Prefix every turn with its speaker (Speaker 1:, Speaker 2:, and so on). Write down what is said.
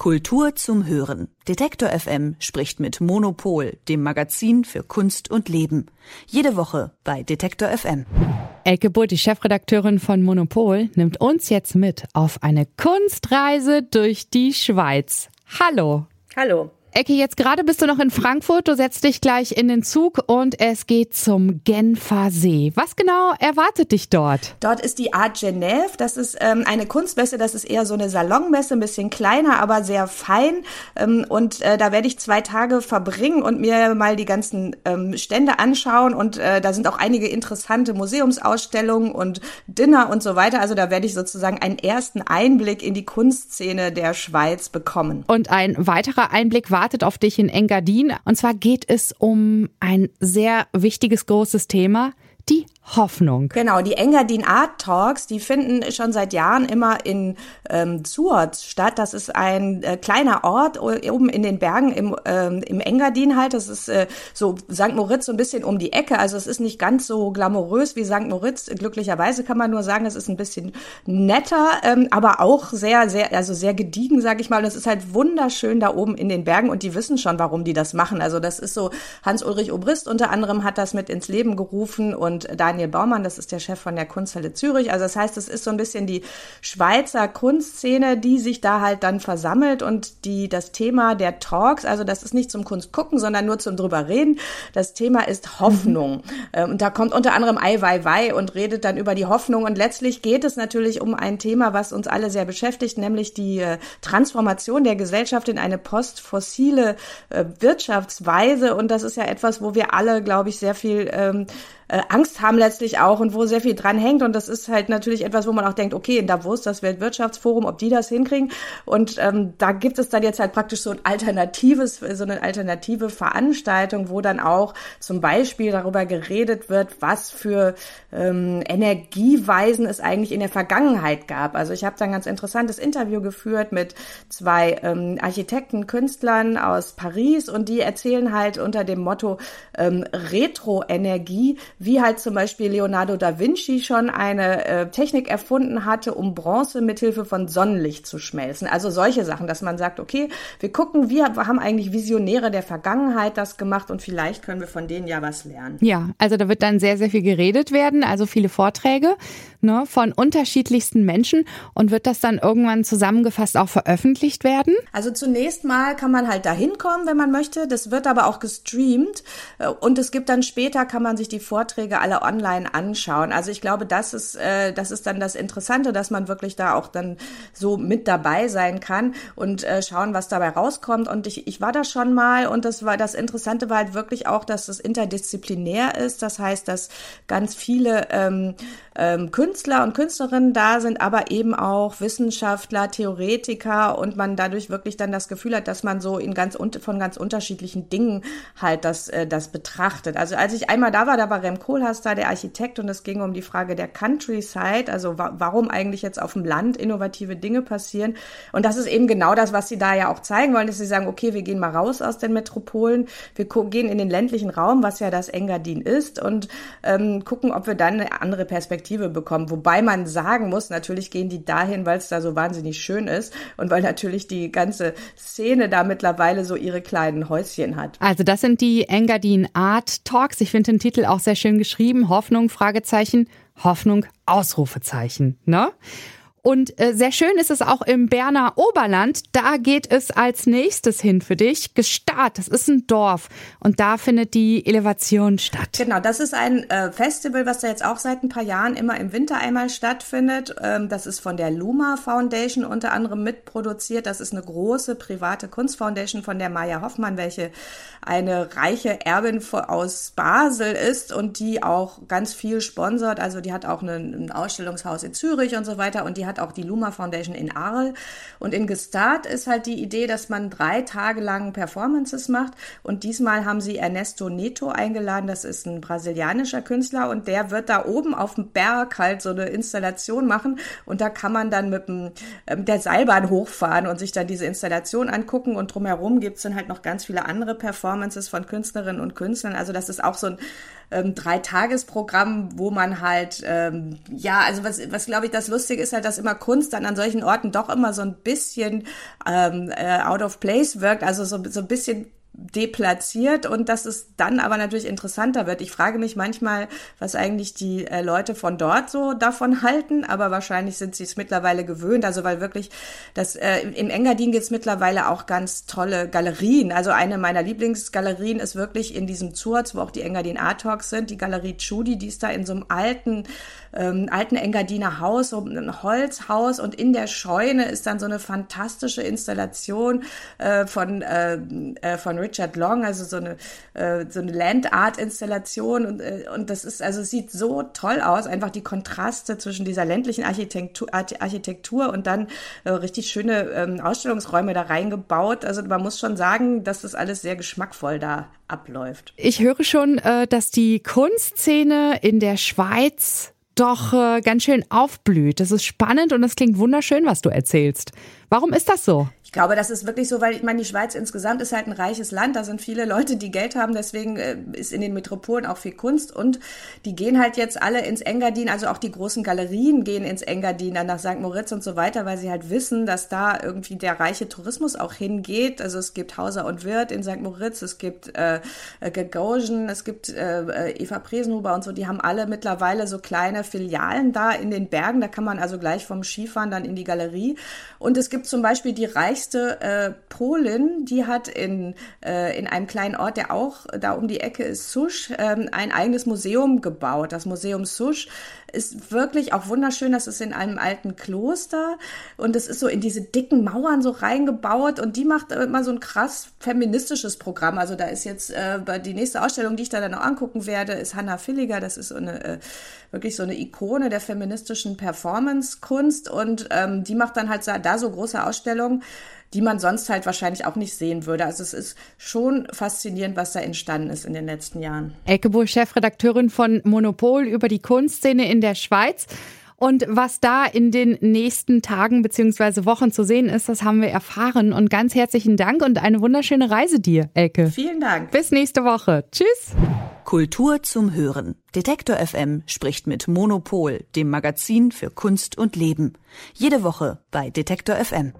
Speaker 1: Kultur zum Hören. Detektor FM spricht mit Monopol, dem Magazin für Kunst und Leben. Jede Woche bei Detektor FM.
Speaker 2: Elke Butt, die Chefredakteurin von Monopol, nimmt uns jetzt mit auf eine Kunstreise durch die Schweiz. Hallo.
Speaker 3: Hallo.
Speaker 2: Ecke, jetzt gerade bist du noch in Frankfurt, du setzt dich gleich in den Zug und es geht zum Genfer See. Was genau erwartet dich dort?
Speaker 3: Dort ist die Art Genève, das ist ähm, eine Kunstmesse, das ist eher so eine Salonmesse, ein bisschen kleiner, aber sehr fein ähm, und äh, da werde ich zwei Tage verbringen und mir mal die ganzen ähm, Stände anschauen und äh, da sind auch einige interessante Museumsausstellungen und Dinner und so weiter, also da werde ich sozusagen einen ersten Einblick in die Kunstszene der Schweiz bekommen.
Speaker 2: Und ein weiterer Einblick war wartet auf dich in Engadin. Und zwar geht es um ein sehr wichtiges, großes Thema, die Hoffnung.
Speaker 3: Genau, die Engadin Art Talks, die finden schon seit Jahren immer in ähm, Zuort statt. Das ist ein äh, kleiner Ort oben in den Bergen im, ähm, im Engadin halt. Das ist äh, so St. Moritz so ein bisschen um die Ecke. Also es ist nicht ganz so glamourös wie St. Moritz. Glücklicherweise kann man nur sagen, es ist ein bisschen netter, ähm, aber auch sehr, sehr, also sehr gediegen, sag ich mal. Und es ist halt wunderschön da oben in den Bergen und die wissen schon, warum die das machen. Also das ist so, Hans-Ulrich Obrist unter anderem hat das mit ins Leben gerufen und Daniel Daniel Baumann, das ist der Chef von der Kunsthalle Zürich. Also das heißt, es ist so ein bisschen die Schweizer Kunstszene, die sich da halt dann versammelt und die das Thema der Talks, also das ist nicht zum Kunst gucken, sondern nur zum drüber reden. Das Thema ist Hoffnung. Mhm. Und da kommt unter anderem Ai Weiwei und redet dann über die Hoffnung. Und letztlich geht es natürlich um ein Thema, was uns alle sehr beschäftigt, nämlich die äh, Transformation der Gesellschaft in eine postfossile äh, Wirtschaftsweise. Und das ist ja etwas, wo wir alle, glaube ich, sehr viel ähm, äh, Angst haben letztlich auch und wo sehr viel dran hängt. Und das ist halt natürlich etwas, wo man auch denkt, okay, in Davos, das Weltwirtschaftsforum, ob die das hinkriegen. Und ähm, da gibt es dann jetzt halt praktisch so ein alternatives, so eine alternative Veranstaltung, wo dann auch zum Beispiel darüber geredet wird, was für ähm, Energieweisen es eigentlich in der Vergangenheit gab. Also ich habe da ein ganz interessantes Interview geführt mit zwei ähm, Architekten, Künstlern aus Paris und die erzählen halt unter dem Motto ähm, Retro-Energie, wie halt zum Beispiel Leonardo da Vinci schon eine äh, Technik erfunden hatte, um Bronze mithilfe von Sonnenlicht zu schmelzen. Also solche Sachen, dass man sagt, okay, wir gucken, wir haben eigentlich Visionäre der Vergangenheit das gemacht und vielleicht können wir von denen ja was lernen.
Speaker 2: Ja, also da wird dann sehr, sehr viel geredet werden, also viele Vorträge ne, von unterschiedlichsten Menschen und wird das dann irgendwann zusammengefasst auch veröffentlicht werden?
Speaker 3: Also zunächst mal kann man halt da hinkommen, wenn man möchte. Das wird aber auch gestreamt äh, und es gibt dann später, kann man sich die Vorträge Vorträge alle online anschauen. Also ich glaube, das ist, äh, das ist dann das Interessante, dass man wirklich da auch dann so mit dabei sein kann und äh, schauen, was dabei rauskommt. Und ich, ich war da schon mal und das war das Interessante war halt wirklich auch, dass es interdisziplinär ist. Das heißt, dass ganz viele ähm, ähm, Künstler und Künstlerinnen da sind, aber eben auch Wissenschaftler, Theoretiker und man dadurch wirklich dann das Gefühl hat, dass man so in ganz von ganz unterschiedlichen Dingen halt das, äh, das betrachtet. Also als ich einmal da war, da war Rem Koolhaas da, der Architekt, und es ging um die Frage der Countryside, also wa warum eigentlich jetzt auf dem Land innovative Dinge passieren. Und das ist eben genau das, was sie da ja auch zeigen wollen, dass sie sagen, okay, wir gehen mal raus aus den Metropolen, wir gehen in den ländlichen Raum, was ja das Engadin ist, und ähm, gucken, ob wir dann eine andere Perspektive bekommen. Wobei man sagen muss, natürlich gehen die dahin, weil es da so wahnsinnig schön ist und weil natürlich die ganze Szene da mittlerweile so ihre kleinen Häuschen hat.
Speaker 2: Also das sind die Engadin Art Talks. Ich finde den Titel auch sehr schön geschrieben. Hoffnung, Fragezeichen, Hoffnung, Ausrufezeichen. Ne? Und äh, sehr schön ist es auch im Berner Oberland. Da geht es als nächstes hin für dich. Gestart, das ist ein Dorf. Und da findet die Elevation statt.
Speaker 3: Genau, das ist ein äh, Festival, was da jetzt auch seit ein paar Jahren immer im Winter einmal stattfindet. Ähm, das ist von der Luma Foundation unter anderem mitproduziert. Das ist eine große private Kunstfoundation von der Maya Hoffmann, welche eine reiche Erbin aus Basel ist und die auch ganz viel sponsert. Also die hat auch ein Ausstellungshaus in Zürich und so weiter. Und die hat auch die Luma Foundation in Arl. Und in Gestart ist halt die Idee, dass man drei Tage lang Performances macht. Und diesmal haben sie Ernesto Neto eingeladen. Das ist ein brasilianischer Künstler und der wird da oben auf dem Berg halt so eine Installation machen. Und da kann man dann mit dem, ähm, der Seilbahn hochfahren und sich dann diese Installation angucken. Und drumherum gibt's dann halt noch ganz viele andere Performances von Künstlerinnen und Künstlern. Also das ist auch so ein ähm, Dreitagesprogramm, wo man halt, ähm, ja, also was, was glaube ich das Lustige ist halt, dass immer Kunst dann an solchen Orten doch immer so ein bisschen ähm, äh, out of place wirkt, also so, so ein bisschen deplatziert und dass es dann aber natürlich interessanter wird. Ich frage mich manchmal, was eigentlich die äh, Leute von dort so davon halten, aber wahrscheinlich sind sie es mittlerweile gewöhnt. Also weil wirklich das äh, im Engadin gibt es mittlerweile auch ganz tolle Galerien. Also eine meiner Lieblingsgalerien ist wirklich in diesem Zurz, wo auch die Engadin Art Talks sind, die Galerie Chudi, die ist da in so einem alten ähm, alten Engadiner Haus, so ein Holzhaus und in der Scheune ist dann so eine fantastische Installation äh, von äh, äh, von Richard Long, also so eine äh, so eine Land Art Installation und äh, und das ist also sieht so toll aus, einfach die Kontraste zwischen dieser ländlichen Architektur, Architektur und dann äh, richtig schöne ähm, Ausstellungsräume da reingebaut. Also man muss schon sagen, dass das alles sehr geschmackvoll da abläuft.
Speaker 2: Ich höre schon, äh, dass die Kunstszene in der Schweiz doch äh, ganz schön aufblüht. Das ist spannend und das klingt wunderschön, was du erzählst. Warum ist das so?
Speaker 3: Ich glaube, das ist wirklich so, weil ich meine, die Schweiz insgesamt ist halt ein reiches Land. Da sind viele Leute, die Geld haben. Deswegen äh, ist in den Metropolen auch viel Kunst. Und die gehen halt jetzt alle ins Engadin. Also auch die großen Galerien gehen ins Engadin, dann nach St. Moritz und so weiter, weil sie halt wissen, dass da irgendwie der reiche Tourismus auch hingeht. Also es gibt Hauser und Wirt in St. Moritz, es gibt äh, äh Gagosian, es gibt äh, Eva Presenhuber und so. Die haben alle mittlerweile so kleine Filialen da in den Bergen. Da kann man also gleich vom Skifahren dann in die Galerie. Und es gibt zum Beispiel die reichsten reichste äh, Polin, die hat in, äh, in einem kleinen Ort, der auch da um die Ecke ist, Susch, ähm, ein eigenes Museum gebaut. Das Museum Susch ist wirklich auch wunderschön. Das ist in einem alten Kloster und es ist so in diese dicken Mauern so reingebaut und die macht immer so ein krass feministisches Programm. Also da ist jetzt äh, die nächste Ausstellung, die ich da dann noch angucken werde, ist Hannah Villiger. Das ist so eine äh, wirklich so eine Ikone der feministischen Performance-Kunst und ähm, die macht dann halt da so große Ausstellungen die man sonst halt wahrscheinlich auch nicht sehen würde. Also es ist schon faszinierend, was da entstanden ist in den letzten Jahren.
Speaker 2: Elke Bull, Chefredakteurin von Monopol über die Kunstszene in der Schweiz. Und was da in den nächsten Tagen bzw. Wochen zu sehen ist, das haben wir erfahren. Und ganz herzlichen Dank und eine wunderschöne Reise dir, Elke.
Speaker 3: Vielen Dank.
Speaker 2: Bis nächste Woche. Tschüss.
Speaker 1: Kultur zum Hören. Detektor FM spricht mit Monopol, dem Magazin für Kunst und Leben. Jede Woche bei Detektor FM.